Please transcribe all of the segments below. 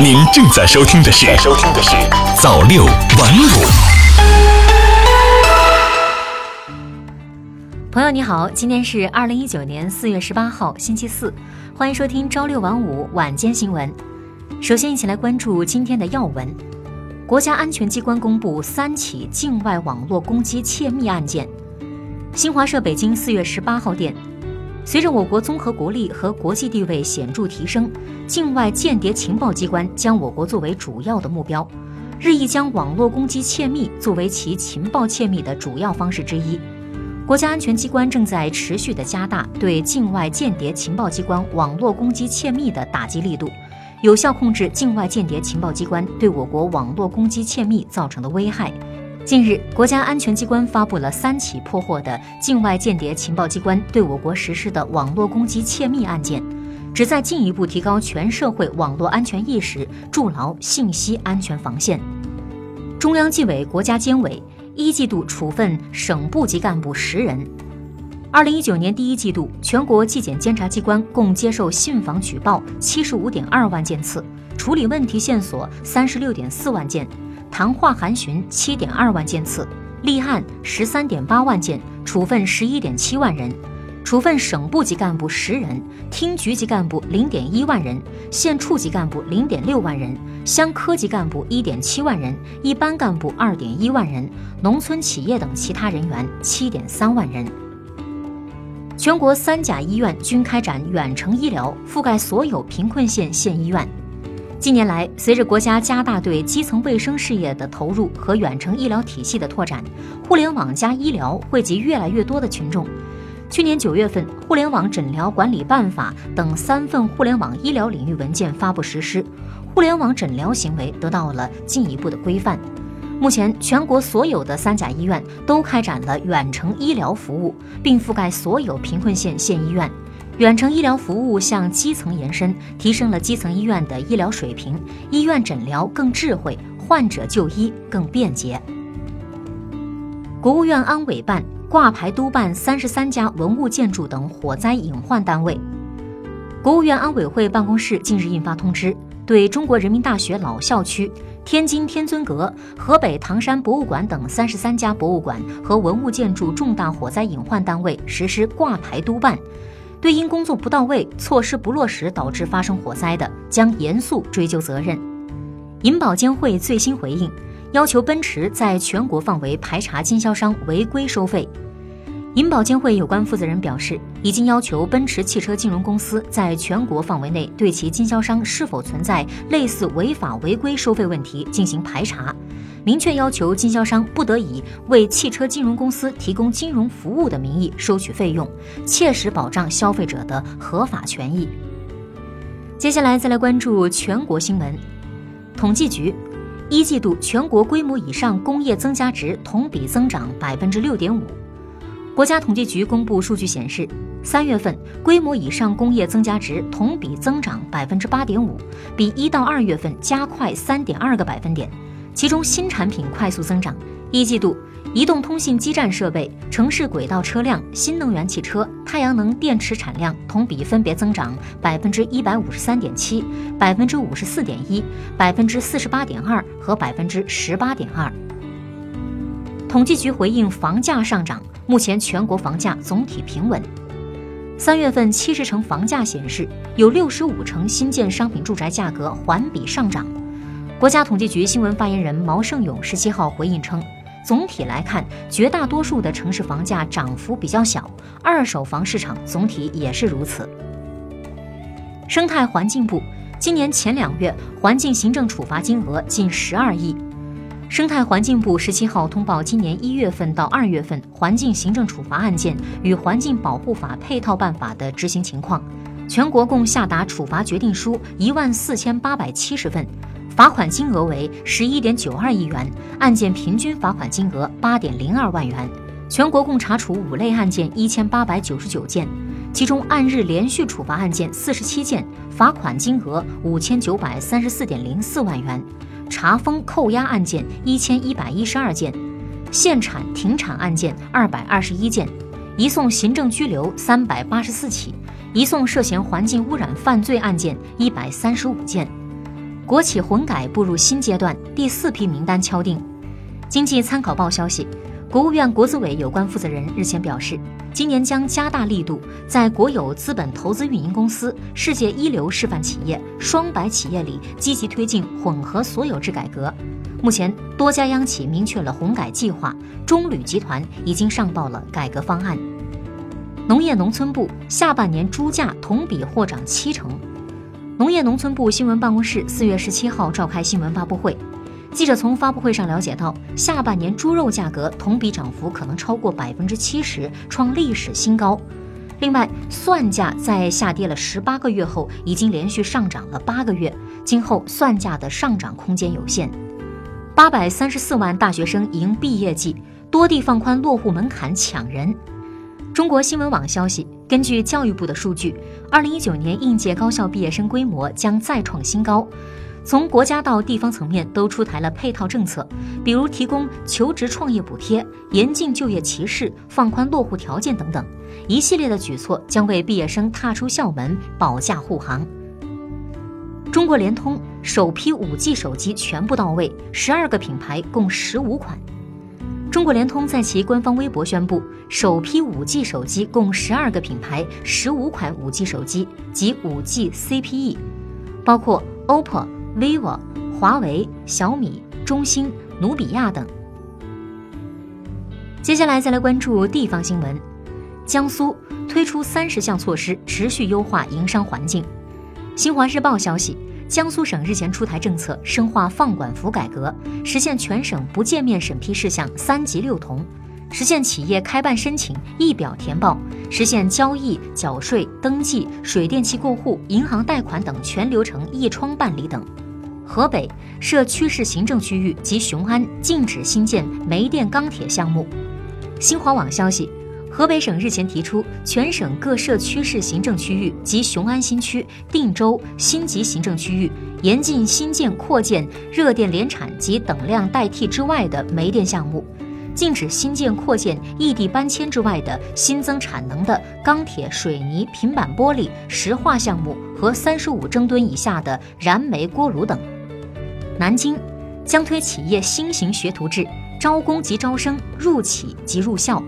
您正在收听的是《收听的是早六晚五》。朋友你好，今天是二零一九年四月十八号，星期四，欢迎收听朝六晚五晚间新闻。首先，一起来关注今天的要闻：国家安全机关公布三起境外网络攻击窃密案件。新华社北京四月十八号电。随着我国综合国力和国际地位显著提升，境外间谍情报机关将我国作为主要的目标，日益将网络攻击窃密作为其情报窃密的主要方式之一。国家安全机关正在持续地加大对境外间谍情报机关网络攻击窃密的打击力度，有效控制境外间谍情报机关对我国网络攻击窃密造成的危害。近日，国家安全机关发布了三起破获的境外间谍情报机关对我国实施的网络攻击窃密案件，旨在进一步提高全社会网络安全意识，筑牢信息安全防线。中央纪委国家监委一季度处分省部级干部十人。二零一九年第一季度，全国纪检监察机关共接受信访举报七十五点二万件次，处理问题线索三十六点四万件。谈话函询七点二万件次，立案十三点八万件，处分十一点七万人，处分省部级干部十人，厅局级干部零点一万人，县处级干部零点六万人，乡科级干部一点七万人，一般干部二点一万人，农村企业等其他人员七点三万人。全国三甲医院均开展远程医疗，覆盖所有贫困县县医院。近年来，随着国家加大对基层卫生事业的投入和远程医疗体系的拓展，互联网加医疗惠及越来越多的群众。去年九月份，《互联网诊疗管理办法》等三份互联网医疗领域文件发布实施，互联网诊疗行为得到了进一步的规范。目前，全国所有的三甲医院都开展了远程医疗服务，并覆盖所有贫困县县医院。远程医疗服务向基层延伸，提升了基层医院的医疗水平，医院诊疗更智慧，患者就医更便捷。国务院安委办挂牌督办三十三家文物建筑等火灾隐患单位。国务院安委会办公室近日印发通知，对中国人民大学老校区、天津天尊阁、河北唐山博物馆等三十三家博物馆和文物建筑重大火灾隐患单位实施挂牌督办。对因工作不到位、措施不落实导致发生火灾的，将严肃追究责任。银保监会最新回应，要求奔驰在全国范围排查经销商违规收费。银保监会有关负责人表示，已经要求奔驰汽车金融公司在全国范围内对其经销商是否存在类似违法违规收费问题进行排查。明确要求经销商不得以为汽车金融公司提供金融服务的名义收取费用，切实保障消费者的合法权益。接下来再来关注全国新闻。统计局，一季度全国规模以上工业增加值同比增长百分之六点五。国家统计局公布数据显示，三月份规模以上工业增加值同比增长百分之八点五，比一到二月份加快三点二个百分点。其中新产品快速增长，一季度移动通信基站设备、城市轨道车辆、新能源汽车、太阳能电池产量同比分别增长百分之一百五十三点七、百分之五十四点一、百分之四十八点二和百分之十八点二。统计局回应房价上涨，目前全国房价总体平稳。三月份七十城房价显示，有六十五城新建商品住宅价格环比上涨。国家统计局新闻发言人毛盛勇十七号回应称，总体来看，绝大多数的城市房价涨幅比较小，二手房市场总体也是如此。生态环境部今年前两月环境行政处罚金额近十二亿。生态环境部十七号通报今年一月份到二月份环境行政处罚案件与环境保护法配套办法的执行情况，全国共下达处罚决定书一万四千八百七十份。罚款金额为十一点九二亿元，案件平均罚款金额八点零二万元。全国共查处五类案件一千八百九十九件，其中按日连续处罚案件四十七件，罚款金额五千九百三十四点零四万元。查封扣押案件一千一百一十二件，限产停产案件二百二十一件，移送行政拘留三百八十四起，移送涉嫌环境污染犯罪案件一百三十五件。国企混改步入新阶段，第四批名单敲定。经济参考报消息，国务院国资委有关负责人日前表示，今年将加大力度，在国有资本投资运营公司、世界一流示范企业、双百企业里积极推进混合所有制改革。目前，多家央企明确了混改计划，中铝集团已经上报了改革方案。农业农村部下半年猪价同比或涨七成。农业农村部新闻办公室四月十七号召开新闻发布会，记者从发布会上了解到，下半年猪肉价格同比涨幅可能超过百分之七十，创历史新高。另外，蒜价在下跌了十八个月后，已经连续上涨了八个月，今后蒜价的上涨空间有限。八百三十四万大学生迎毕业季，多地放宽落户门槛抢人。中国新闻网消息，根据教育部的数据，二零一九年应届高校毕业生规模将再创新高。从国家到地方层面都出台了配套政策，比如提供求职创业补贴、严禁就业歧视、放宽落户条件等等，一系列的举措将为毕业生踏出校门保驾护航。中国联通首批五 G 手机全部到位，十二个品牌共十五款。中国联通在其官方微博宣布，首批 5G 手机共十二个品牌，十五款 5G 手机及 5G CPE，包括 OPPO、vivo、华为、小米、中兴、努比亚等。接下来再来关注地方新闻，江苏推出三十项措施，持续优化营商环境。新华日报消息。江苏省日前出台政策，深化放管服改革，实现全省不见面审批事项三级六同，实现企业开办申请一表填报，实现交易、缴税、登记、水电气过户、银行贷款等全流程一窗办理等。河北设区市行政区域及雄安禁止新建煤电钢铁项目。新华网消息。河北省日前提出，全省各设区市行政区域及雄安新区、定州新级行政区域严禁新建、扩建热电联产及等量代替之外的煤电项目，禁止新建、扩建异地搬迁之外的新增产能的钢铁、水泥、平板玻璃、石化项目和三十五征吨以下的燃煤锅炉等。南京将推企业新型学徒制，招工即招生，入企即入校。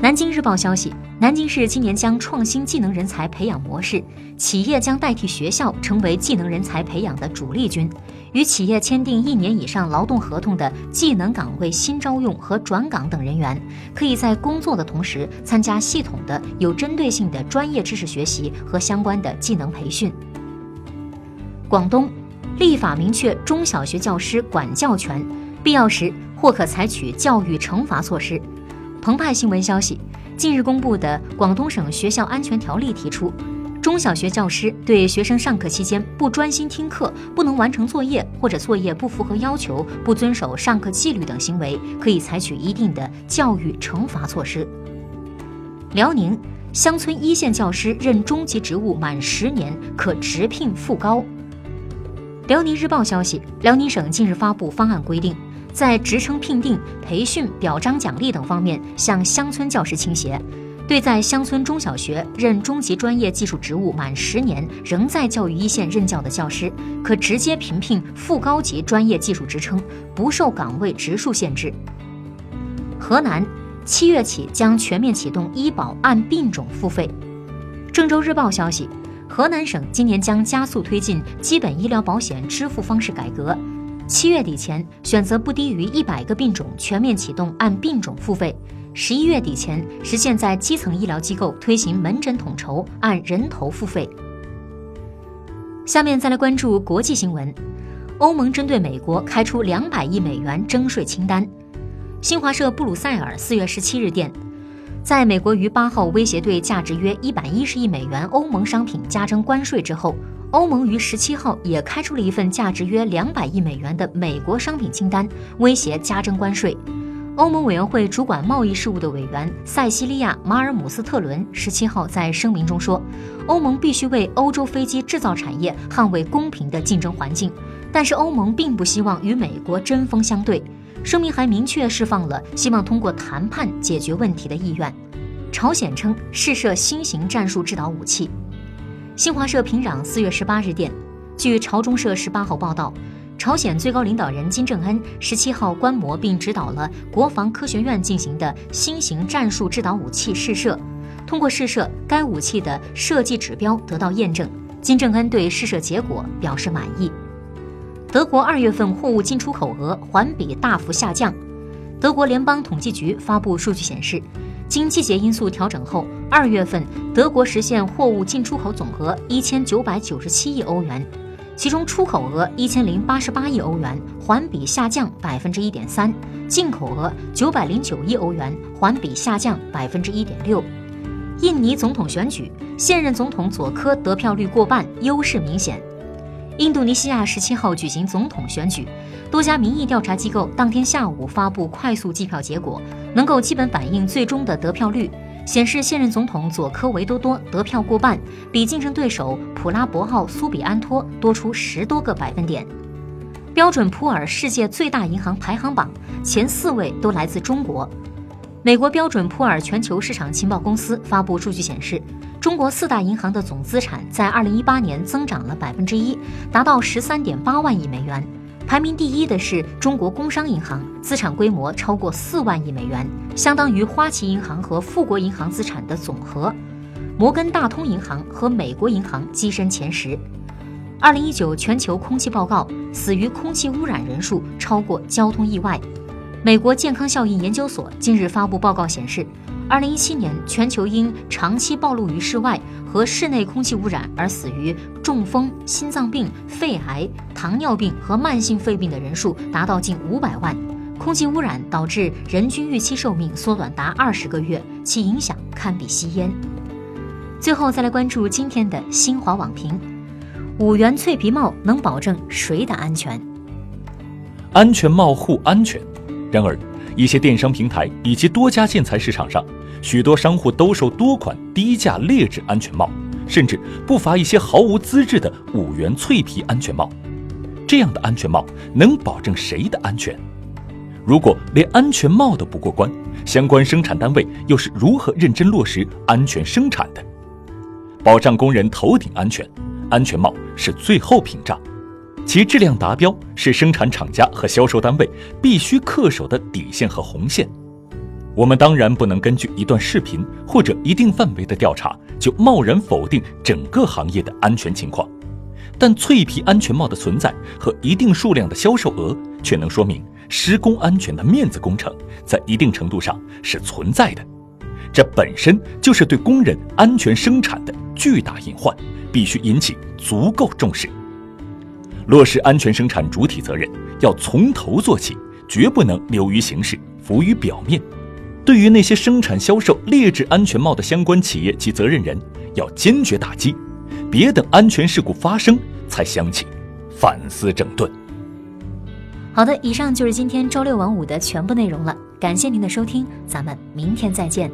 南京日报消息，南京市今年将创新技能人才培养模式，企业将代替学校成为技能人才培养的主力军。与企业签订一年以上劳动合同的技能岗位新招用和转岗等人员，可以在工作的同时参加系统的、有针对性的专业知识学习和相关的技能培训。广东立法明确中小学教师管教权，必要时或可采取教育惩罚措施。澎湃新闻消息，近日公布的广东省学校安全条例提出，中小学教师对学生上课期间不专心听课、不能完成作业或者作业不符合要求、不遵守上课纪律等行为，可以采取一定的教育惩罚措施。辽宁乡村一线教师任中级职务满十年可直聘副高。辽宁日报消息，辽宁省近日发布方案规定。在职称聘定、培训、表彰奖励等方面向乡村教师倾斜，对在乡村中小学任中级专业技术职务满十年仍在教育一线任教的教师，可直接评聘副高级专业技术职称，不受岗位职数限制。河南七月起将全面启动医保按病种付费。郑州日报消息，河南省今年将加速推进基本医疗保险支付方式改革。七月底前选择不低于一百个病种，全面启动按病种付费；十一月底前实现在基层医疗机构推行门诊统筹，按人头付费。下面再来关注国际新闻：欧盟针对美国开出两百亿美元征税清单。新华社布鲁塞尔四月十七日电，在美国于八号威胁对价值约一百一十亿美元欧盟商品加征关税之后。欧盟于十七号也开出了一份价值约两百亿美元的美国商品清单，威胁加征关税。欧盟委员会主管贸易事务的委员塞西利亚·马尔姆斯特伦十七号在声明中说，欧盟必须为欧洲飞机制造产业捍卫公平的竞争环境，但是欧盟并不希望与美国针锋相对。声明还明确释放了希望通过谈判解决问题的意愿。朝鲜称试射新型战术制导武器。新华社平壤四月十八日电，据朝中社十八号报道，朝鲜最高领导人金正恩十七号观摩并指导了国防科学院进行的新型战术制导武器试射。通过试射，该武器的设计指标得到验证。金正恩对试射结果表示满意。德国二月份货物进出口额环比大幅下降。德国联邦统计局发布数据显示，经季节因素调整后，二月份德国实现货物进出口总额一千九百九十七亿欧元，其中出口额一千零八十八亿欧元，环比下降百分之一点三；进口额九百零九亿欧元，环比下降百分之一点六。印尼总统选举，现任总统佐科得票率过半，优势明显。印度尼西亚十七号举行总统选举，多家民意调查机构当天下午发布快速计票结果，能够基本反映最终的得票率，显示现任总统佐科维多多得票过半，比竞争对手普拉博奥苏比安托多出十多个百分点。标准普尔世界最大银行排行榜前四位都来自中国。美国标准普尔全球市场情报公司发布数据显示，中国四大银行的总资产在二零一八年增长了百分之一，达到十三点八万亿美元。排名第一的是中国工商银行，资产规模超过四万亿美元，相当于花旗银行和富国银行资产的总和。摩根大通银行和美国银行跻身前十。二零一九全球空气报告，死于空气污染人数超过交通意外。美国健康效应研究所近日发布报告显示，2017年全球因长期暴露于室外和室内空气污染而死于中风、心脏病、肺癌、糖尿病和慢性肺病的人数达到近500万。空气污染导致人均预期寿命缩短达20个月，其影响堪比吸烟。最后再来关注今天的新华网评：五元脆皮帽能保证谁的安全？安全帽护安全。然而，一些电商平台以及多家建材市场上，许多商户兜售多款低价劣质安全帽，甚至不乏一些毫无资质的五元脆皮安全帽。这样的安全帽能保证谁的安全？如果连安全帽都不过关，相关生产单位又是如何认真落实安全生产的？保障工人头顶安全，安全帽是最后屏障。其质量达标是生产厂家和销售单位必须恪守的底线和红线。我们当然不能根据一段视频或者一定范围的调查就贸然否定整个行业的安全情况，但脆皮安全帽的存在和一定数量的销售额，却能说明施工安全的面子工程在一定程度上是存在的。这本身就是对工人安全生产的巨大隐患，必须引起足够重视。落实安全生产主体责任，要从头做起，绝不能流于形式，浮于表面。对于那些生产销售劣质安全帽的相关企业及责任人，要坚决打击，别等安全事故发生才想起反思整顿。好的，以上就是今天周六晚五的全部内容了，感谢您的收听，咱们明天再见。